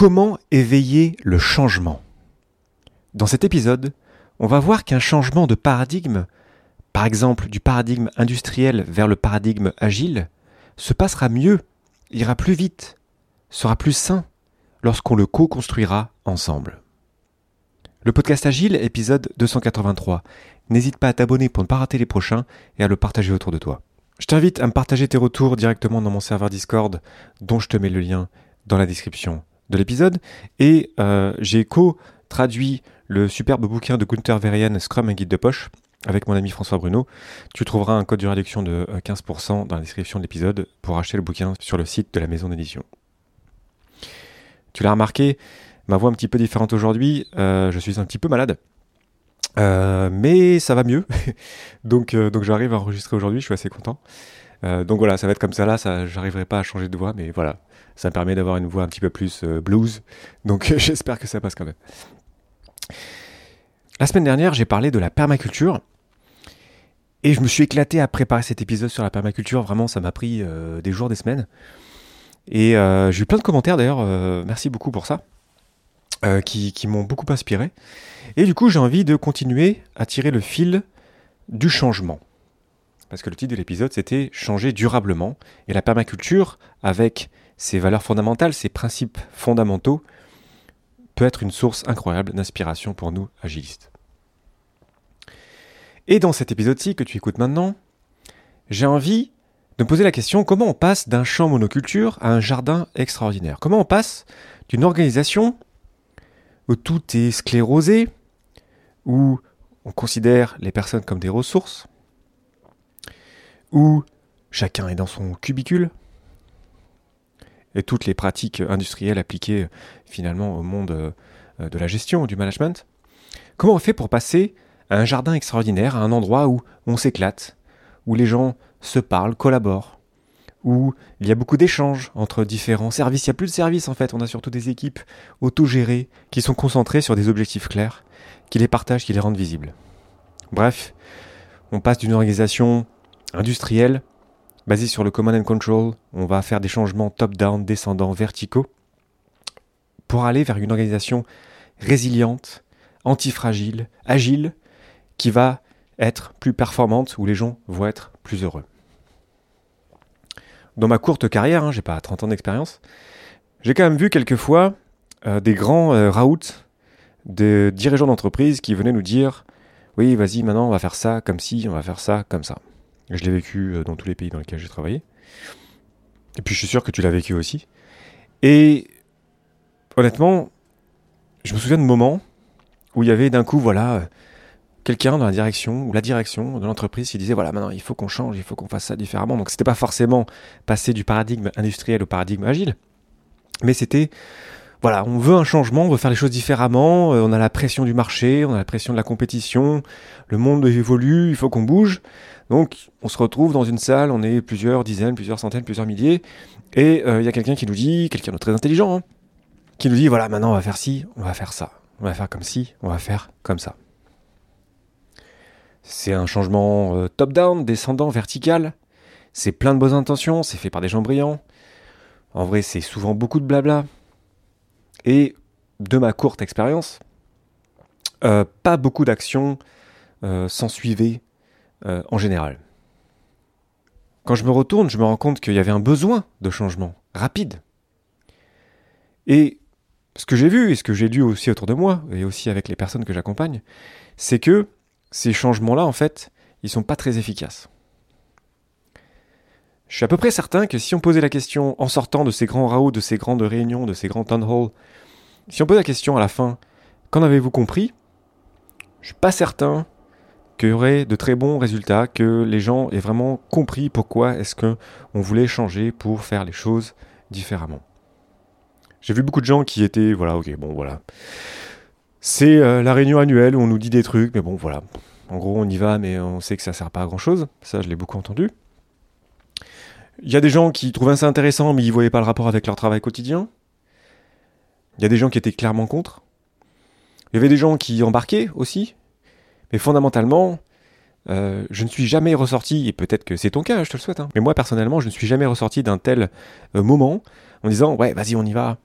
Comment éveiller le changement Dans cet épisode, on va voir qu'un changement de paradigme, par exemple du paradigme industriel vers le paradigme agile, se passera mieux, ira plus vite, sera plus sain lorsqu'on le co-construira ensemble. Le podcast Agile, épisode 283. N'hésite pas à t'abonner pour ne pas rater les prochains et à le partager autour de toi. Je t'invite à me partager tes retours directement dans mon serveur Discord, dont je te mets le lien dans la description de l'épisode. Et euh, j'ai co-traduit le superbe bouquin de Gunther Verian, Scrum, un guide de poche, avec mon ami François Bruno. Tu trouveras un code de réduction de 15% euh, dans la description de l'épisode pour acheter le bouquin sur le site de la maison d'édition. Tu l'as remarqué, ma voix un petit peu différente aujourd'hui, euh, je suis un petit peu malade. mais ça va mieux, donc, donc j'arrive à enregistrer aujourd'hui, je suis assez content. donc voilà, ça va être comme ça là, ça, j'arriverai pas à changer de voix, mais voilà, ça me permet d'avoir une voix un petit peu plus euh, blues. Donc j'espère que ça passe quand même. La semaine dernière, j'ai parlé de la permaculture. Et je me suis éclaté à préparer cet épisode sur la permaculture. Vraiment, ça m'a pris euh, des jours, des semaines. Et euh, j'ai eu plein de commentaires d'ailleurs. merci beaucoup pour ça. qui, qui m'ont beaucoup inspiré. Et du coup, j'ai envie de continuer à tirer le fil du changement. Parce que le titre de l'épisode, c'était Changer durablement. Et la permaculture, avec ces valeurs fondamentales, ces principes fondamentaux, peut être une source incroyable d'inspiration pour nous agilistes. Et dans cet épisode-ci que tu écoutes maintenant, j'ai envie de me poser la question comment on passe d'un champ monoculture à un jardin extraordinaire? Comment on passe d'une organisation où tout est sclérosé, où on considère les personnes comme des ressources, où chacun est dans son cubicule, et toutes les pratiques industrielles appliquées finalement au monde euh, de la gestion, du management. Comment on fait pour passer à un jardin extraordinaire, à un endroit où on s'éclate, où les gens se parlent, collaborent, où il y a beaucoup d'échanges entre différents services? Il n'y a plus de services en fait, on a surtout des équipes autogérées qui sont concentrées sur des objectifs clairs, qui les partagent, qui les rendent visibles. Bref, on passe d'une organisation industrielle basé sur le command and control, on va faire des changements top-down, descendants, verticaux, pour aller vers une organisation résiliente, antifragile, agile, qui va être plus performante, où les gens vont être plus heureux. Dans ma courte carrière, hein, j'ai pas 30 ans d'expérience, j'ai quand même vu quelquefois euh, des grands euh, de dirigeants d'entreprise qui venaient nous dire oui, vas-y, maintenant on va faire ça comme ci, on va faire ça comme ça. Je l'ai vécu euh, dans tous les pays dans lesquels j'ai travaillé. Et puis je suis sûr que tu l'as vécu aussi. Et honnêtement, je me souviens de moments où il y avait d'un coup, voilà, euh, quelqu'un dans la direction ou la direction de l'entreprise qui disait voilà maintenant il faut qu'on change, il faut qu'on fasse ça différemment. Donc c'était pas forcément passer du paradigme industriel au paradigme agile, mais c'était voilà, on veut un changement, on veut faire les choses différemment, euh, on a la pression du marché, on a la pression de la compétition, le monde évolue, il faut qu'on bouge. Donc on se retrouve dans une salle, on est plusieurs dizaines, plusieurs centaines, plusieurs milliers, et euh, il y a quelqu'un qui nous dit, quelqu'un de très intelligent, hein, qui nous dit, voilà, maintenant on va faire ci, on va faire ça, on va faire comme ci, on va faire comme ça. C'est un changement euh, top-down, descendant, vertical, c'est plein de bonnes intentions, c'est fait par des gens brillants. En vrai, c'est souvent beaucoup de blabla. Et de ma courte expérience, euh, pas beaucoup d'actions s'en suivaient euh, en général. Quand je me retourne, je me rends compte qu'il y avait un besoin de changement rapide. Et ce que j'ai vu et ce que j'ai lu aussi autour de moi, et aussi avec les personnes que j'accompagne, c'est que ces changements-là, en fait, ils sont pas très efficaces. Je suis à peu près certain que si on posait la question en sortant de ces grands raouts, de ces grandes réunions, de ces grands town halls, si on posait la question à la fin, qu'en avez-vous compris? Je suis pas certain qu'il y aurait de très bons résultats, que les gens aient vraiment compris pourquoi est-ce qu'on voulait changer pour faire les choses différemment. J'ai vu beaucoup de gens qui étaient, voilà, ok, bon, voilà. C'est euh, la réunion annuelle où on nous dit des trucs, mais bon, voilà. En gros, on y va, mais on sait que ça sert pas à grand chose. Ça, je l'ai beaucoup entendu. Il y a des gens qui trouvaient ça intéressant, mais ils voyaient pas le rapport avec leur travail quotidien. Il y a des gens qui étaient clairement contre. Il y avait des gens qui embarquaient aussi, mais fondamentalement, euh, je ne suis jamais ressorti, et peut-être que c'est ton cas, je te le souhaite, hein, mais moi personnellement, je ne suis jamais ressorti d'un tel euh, moment en disant ouais, vas-y, on y va.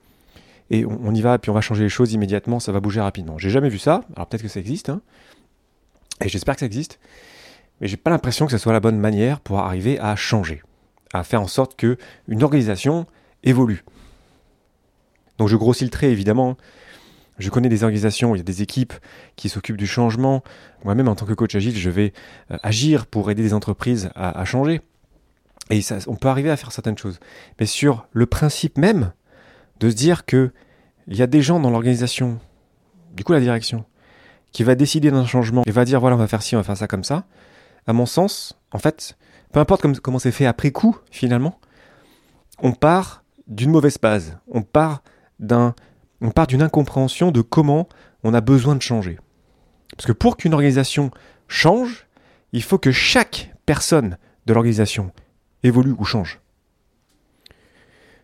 et on, y va, puis on va changer les choses immédiatement, ça va bouger rapidement. J'ai jamais vu ça, alors peut-être que ça existe, hein, et j'espère que ça existe, mais j'ai pas l'impression que ce soit la bonne manière pour arriver à changer, à faire en sorte que une organisation évolue. Donc je grossis le trait évidemment. Je connais des organisations, il y a des équipes qui s'occupent du changement. Moi-même, en tant que coach agile, je vais euh, agir pour aider des entreprises à, changer. Et on peut arriver à faire certaines choses. Mais sur le principe même de se dire que il y a des gens dans l'organisation, du coup la direction, qui va décider d'un changement et va dire voilà on va faire ci, on va faire ça comme ça. À mon sens, en fait, peu importe comment c'est fait après coup finalement, on part d'une mauvaise base. On part d'un, on part d'une incompréhension de comment on a besoin de changer. Parce que pour qu'une organisation change, il faut que chaque personne de l'organisation évolue ou change.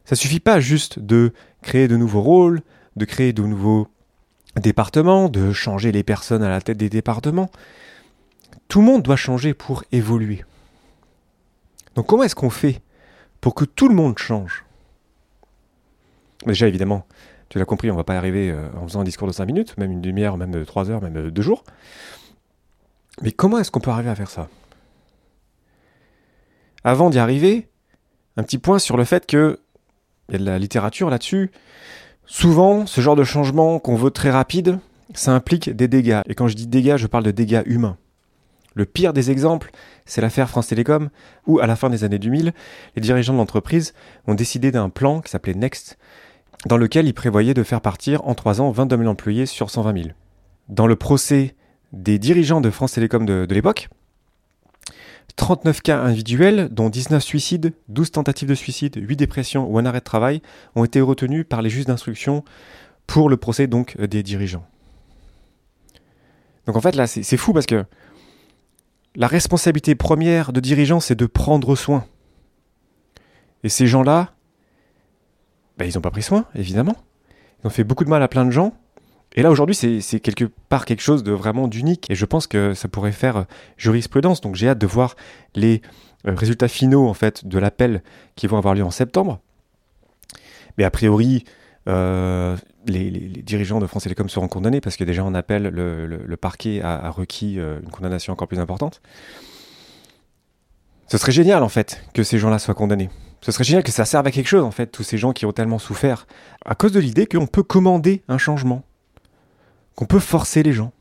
Ça suffit pas juste de créer de nouveaux rôles, de créer de nouveaux départements, de changer les personnes à la tête des départements. Tout le monde doit changer pour évoluer. Donc comment est-ce qu'on fait pour que tout le monde change? Déjà évidemment, tu l'as compris, on va pas y arriver euh, en faisant un discours de 5 minutes, même une demi-heure, même 3 heures, même 2 jours. Mais comment est-ce qu'on peut arriver à faire ça? Avant d'y arriver, un petit point sur le fait que il y a de la littérature là-dessus. Souvent, ce genre de changement qu'on veut très rapide, ça implique des dégâts. Et quand je dis dégâts, je parle de dégâts humains. Le pire des exemples, c'est l'affaire France Télécom, où à la fin des années 2000, les dirigeants de l'entreprise ont décidé d'un plan qui s'appelait Next, dans lequel ils prévoyaient de faire partir en 3 ans 22 000 employés sur 120 000. Dans le procès des dirigeants de France Télécom de, de l'époque, 39 cas individuels, dont 19 suicides, 12 tentatives de suicide, 8 dépressions ou un arrêt de travail, ont été retenus par les juges d'instruction pour le procès donc des dirigeants. Donc en fait là c'est fou parce que la responsabilité première de dirigeants c'est de prendre soin. Et ces gens-là, ben, ils n'ont pas pris soin, évidemment. Ils ont fait beaucoup de mal à plein de gens, et là aujourd'hui, c'est quelque part quelque chose de vraiment d'unique et je pense que ça pourrait faire euh, jurisprudence. Donc j'ai hâte de voir les euh, résultats finaux en fait de l'appel qui vont avoir lieu en septembre. Mais a priori, euh, les, dirigeants de France Télécom seront condamnés parce que déjà en appel, le, parquet a, requis une condamnation encore plus importante. Ce serait génial en fait que ces gens-là soient condamnés. Ce serait génial que ça serve à quelque chose en fait, tous ces gens qui ont tellement souffert à cause de l'idée qu'on peut commander un changement qu'on peut forcer les gens,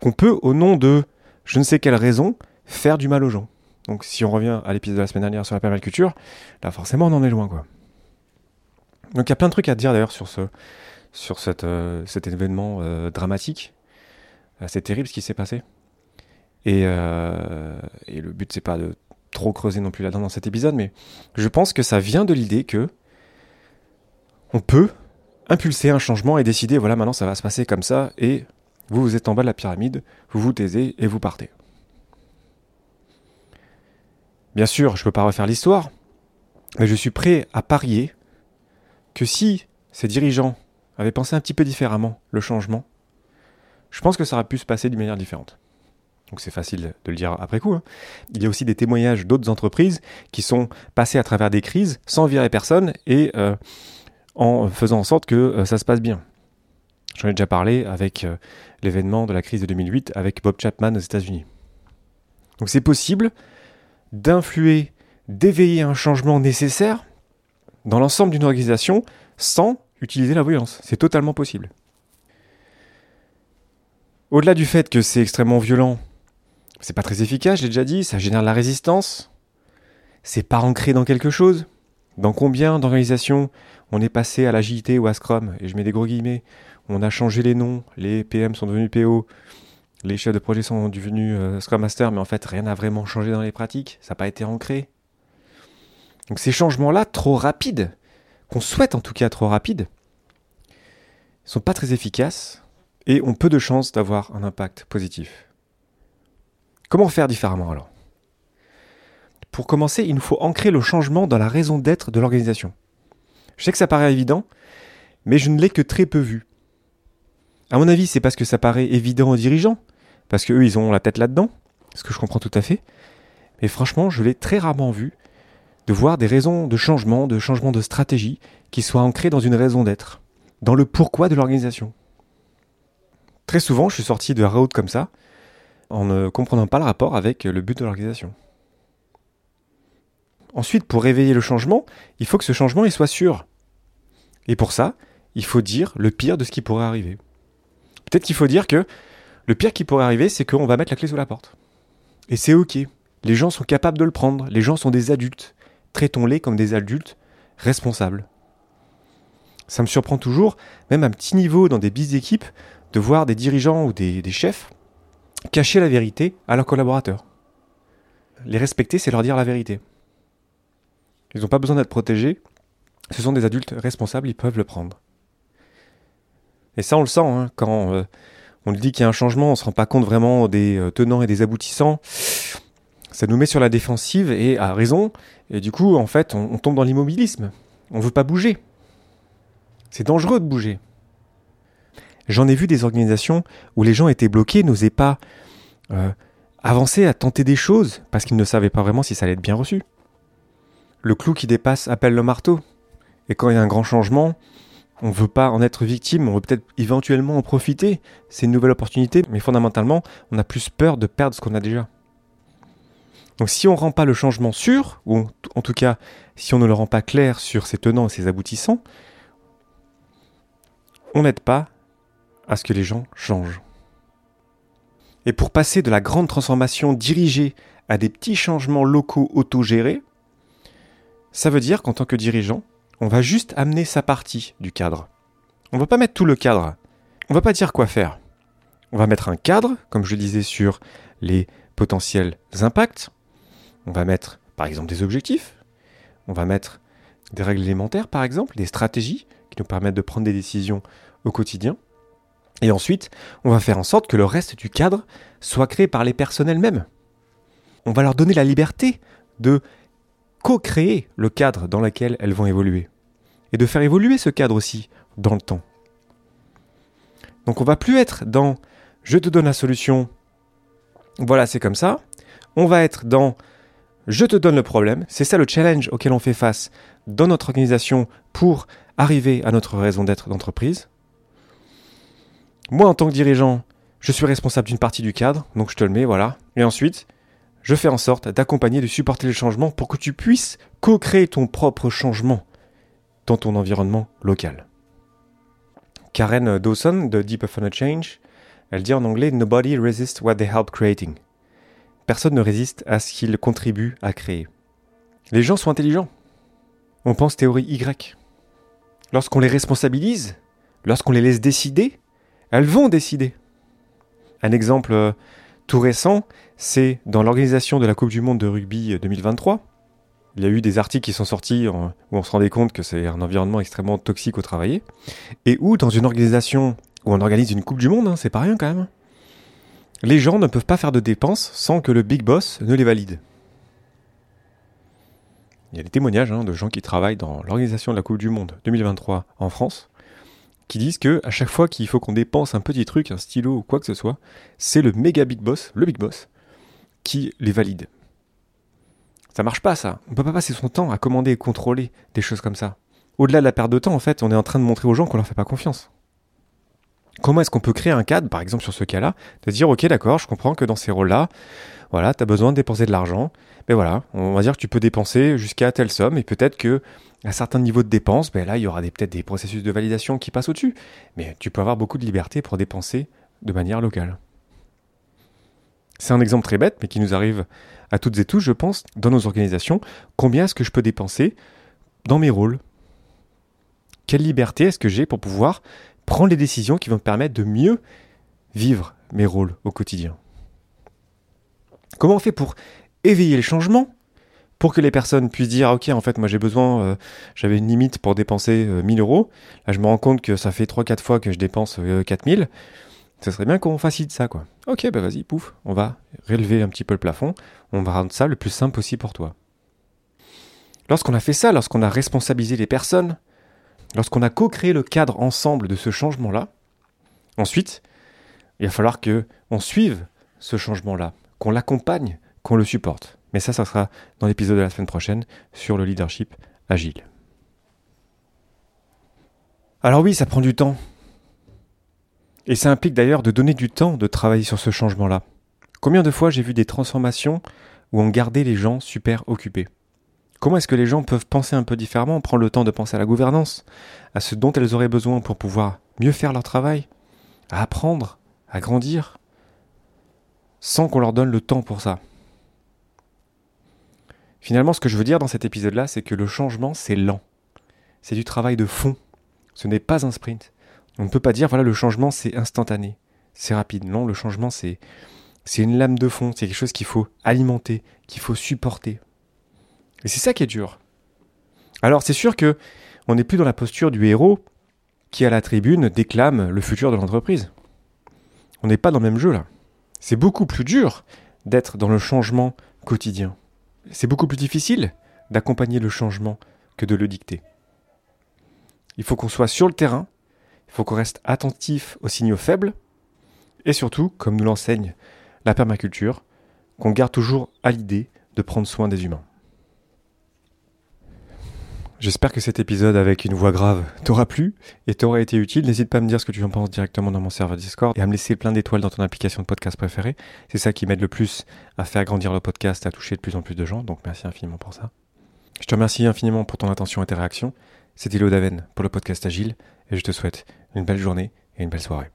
qu'on peut, au nom de je ne sais quelle raison, faire du mal aux gens. Donc si on revient à l'épisode de la semaine dernière sur la permaculture, là forcément on en est loin quoi. Donc il y a plein de trucs à dire d'ailleurs sur ce sur euh, cet événement euh, dramatique. Euh, c'est terrible ce qui s'est passé. Et, et le but c'est pas de trop creuser non plus là-dedans dans cet épisode, mais je pense que ça vient de l'idée que on peut impulser un changement et décider, voilà, maintenant ça va se passer comme ça, et vous, vous êtes en bas de la pyramide, vous vous taisez et vous partez. Bien sûr, je ne peux pas refaire l'histoire, mais je suis prêt à parier que si ces dirigeants avaient pensé un petit peu différemment le changement, je pense que ça aurait pu se passer d'une manière différente. Donc c'est facile de le dire après coup. Hein. Il y a aussi des témoignages d'autres entreprises qui sont passées à travers des crises sans virer personne et euh, en faisant en sorte que euh, ça se passe bien. J'en ai déjà parlé avec euh, l'événement de la crise de 2008 avec Bob Chapman aux États-Unis. Donc c'est possible d'influer, d'éveiller un changement nécessaire dans l'ensemble d'une organisation sans utiliser la violence. C'est totalement possible. Au-delà du fait que c'est extrêmement violent, c'est pas très efficace, j'ai déjà dit, ça génère de la résistance, c'est pas ancré dans quelque chose. Dans combien d'organisations on est passé à l'agilité ou à Scrum, et je mets des gros guillemets, on a changé les noms, les PM sont devenus PO, les chefs de projet sont devenus euh, Scrum Master, mais en fait rien n'a vraiment changé dans les pratiques, ça n'a pas été ancré. Donc ces changements-là, trop rapides, qu'on souhaite en tout cas trop rapides, sont pas très efficaces et ont peu de chances d'avoir un impact positif. Comment faire différemment alors? Pour commencer, il nous faut ancrer le changement dans la raison d'être de l'organisation. Je sais que ça paraît évident, mais je ne l'ai que très peu vu. À mon avis, c'est parce que ça paraît évident aux dirigeants, parce qu'eux, ils ont la tête là-dedans, ce que je comprends tout à fait. Mais franchement, je l'ai très rarement vu de voir des raisons de changement, de changement de stratégie qui soient ancrées dans une raison d'être, dans le pourquoi de l'organisation. Très souvent, je suis sorti de la route comme ça, en ne comprenant pas le rapport avec le but de l'organisation. Ensuite, pour réveiller le changement, il faut que ce changement soit sûr. Et pour ça, il faut dire le pire de ce qui pourrait arriver. Peut-être qu'il faut dire que le pire qui pourrait arriver, c'est qu'on va mettre la clé sous la porte. Et c'est ok. Les gens sont capables de le prendre. Les gens sont des adultes. Traitons-les comme des adultes responsables. Ça me surprend toujours, même à un petit niveau dans des bis d'équipe, de voir des dirigeants ou des chefs cacher la vérité à leurs collaborateurs. Les respecter, c'est leur dire la vérité. Ils n'ont pas besoin d'être protégés. Ce sont des adultes responsables, ils peuvent le prendre. Et ça, on le sent, hein, quand euh, on dit qu'il y a un changement, on ne se rend pas compte vraiment des euh, tenants et des aboutissants. Ça nous met sur la défensive et à raison. Et du coup, en fait, on, tombe dans l'immobilisme. On ne veut pas bouger. C'est dangereux de bouger. J'en ai vu des organisations où les gens étaient bloqués, n'osaient pas euh, avancer à tenter des choses parce qu'ils ne savaient pas vraiment si ça allait être bien reçu. Le clou qui dépasse appelle le marteau. Et quand il y a un grand changement, on ne veut pas en être victime, on veut peut-être éventuellement en profiter. C'est une nouvelle opportunité, mais fondamentalement, on a plus peur de perdre ce qu'on a déjà. Donc si on ne rend pas le changement sûr, ou en tout cas si on ne le rend pas clair sur ses tenants et ses aboutissants, on n'aide pas à ce que les gens changent. Et pour passer de la grande transformation dirigée à des petits changements locaux autogérés, ça veut dire qu'en tant que dirigeant, on va juste amener sa partie du cadre. On va pas mettre tout le cadre. On va pas dire quoi faire. On va mettre un cadre, comme je disais sur les potentiels impacts. On va mettre, par exemple, des objectifs. On va mettre des règles élémentaires, par exemple, des stratégies qui nous permettent de prendre des décisions au quotidien. Et ensuite, on va faire en sorte que le reste du cadre soit créé par les personnes elles-mêmes. On va leur donner la liberté de co-créer le cadre dans lequel elles vont évoluer et de faire évoluer ce cadre aussi dans le temps. Donc on va plus être dans je te donne la solution, voilà c'est comme ça. On va être dans je te donne le problème, c'est ça le challenge auquel on fait face dans notre organisation pour arriver à notre raison d'être d'entreprise. Moi en tant que dirigeant, je suis responsable d'une partie du cadre, donc je te le mets, voilà. Et ensuite, je fais en sorte d'accompagner, de supporter le changement pour que tu puisses co-créer ton propre changement dans ton environnement local. Karen Dawson de Deep a Change, elle dit en anglais Nobody resists what they help creating. Personne ne résiste à ce qu'ils contribuent à créer. Les gens sont intelligents. On pense théorie Y. Lorsqu'on les responsabilise, lorsqu'on les laisse décider, elles vont décider. Un exemple euh, tout récent, c'est dans l'organisation de la Coupe du Monde de rugby 2023. Il y a eu des articles qui sont sortis où on se rendait compte que c'est un environnement extrêmement toxique au travail. Et où, dans une organisation où on organise une Coupe du Monde, hein, c'est pas rien quand même, les gens ne peuvent pas faire de dépenses sans que le big boss ne les valide. Il y a des témoignages hein, de gens qui travaillent dans l'organisation de la Coupe du Monde 2023 en France qui disent que à chaque fois qu'il faut qu'on dépense un petit truc, un stylo ou quoi que ce soit, c'est le méga big boss, le big boss, qui les valide. Ça marche pas, ça. On peut pas passer son temps à commander et contrôler des choses comme ça. Au-delà de la perte de temps, en fait, on est en train de montrer aux gens qu'on leur fait pas confiance. Comment est-ce qu'on peut créer un cadre, par exemple sur ce cas-là, de dire ok d'accord, je comprends que dans ces rôles-là, voilà, tu as besoin de dépenser de l'argent, mais voilà, on va dire que tu peux dépenser jusqu'à telle somme, et peut-être que à certains niveaux de dépenses, ben là il y aura peut-être des processus de validation qui passent au-dessus, mais tu peux avoir beaucoup de liberté pour dépenser de manière locale. C'est un exemple très bête, mais qui nous arrive à toutes et tous, je pense, dans nos organisations. Combien est-ce que je peux dépenser dans mes rôles? Quelle liberté est-ce que j'ai pour pouvoir prendre les décisions qui vont me permettre de mieux vivre mes rôles au quotidien Comment on fait pour éveiller les changements pour que les personnes puissent dire ok en fait moi j'ai besoin euh, j'avais une limite pour dépenser 1000 euh, euros là je me rends compte que ça fait 3-4 fois que je dépense 4000 euh, ce serait bien qu'on facilite ça, quoi. Ok, bah vas-y, pouf, on va relever un petit peu le plafond, on va rendre ça le plus simple possible pour toi. Lorsqu'on a fait ça, lorsqu'on a responsabilisé les personnes, lorsqu'on a co-créé le cadre ensemble de ce changement-là, ensuite, il va falloir que on suive ce changement-là, qu'on l'accompagne, qu'on le supporte. Mais ça, ça sera dans l'épisode de la semaine prochaine sur le leadership agile. Alors oui, ça prend du temps. Et ça implique d'ailleurs de donner du temps de travailler sur ce changement-là. Combien de fois j'ai vu des transformations où on gardait les gens super occupés? Comment est-ce que les gens peuvent penser un peu différemment, prendre le temps de penser à la gouvernance, à ce dont elles auraient besoin pour pouvoir mieux faire leur travail, à apprendre, à grandir, sans qu'on leur donne le temps pour ça? Finalement, ce que je veux dire dans cet épisode-là, c'est que le changement, c'est lent. C'est du travail de fond. Ce n'est pas un sprint. On ne peut pas dire, voilà, le changement, c'est instantané. C'est rapide. Non, le changement, c'est, c'est une lame de fond. C'est quelque chose qu'il faut alimenter, qu'il faut supporter. Et c'est ça qui est dur. Alors, c'est sûr que on n'est plus dans la posture du héros qui, à la tribune, déclame le futur de l'entreprise. On n'est pas dans le même jeu, là. C'est beaucoup plus dur d'être dans le changement quotidien c'est beaucoup plus difficile d'accompagner le changement que de le dicter. Il faut qu'on soit sur le terrain, il faut qu'on reste attentif aux signaux faibles, et surtout, comme nous l'enseigne la permaculture, qu'on garde toujours à l'idée de prendre soin des humains. J'espère que cet épisode avec une voix grave t'aura plu et t'aura été utile. N'hésite pas à me dire ce que tu en penses directement dans mon serveur Discord et à me laisser plein d'étoiles dans ton application de podcast préférée. C'est ça qui m'aide le plus à faire grandir le podcast, à toucher de plus en plus de gens. Donc merci infiniment pour ça. Je te remercie infiniment pour ton attention et tes réactions. C'était Daven pour le podcast Agile et je te souhaite une belle journée et une belle soirée.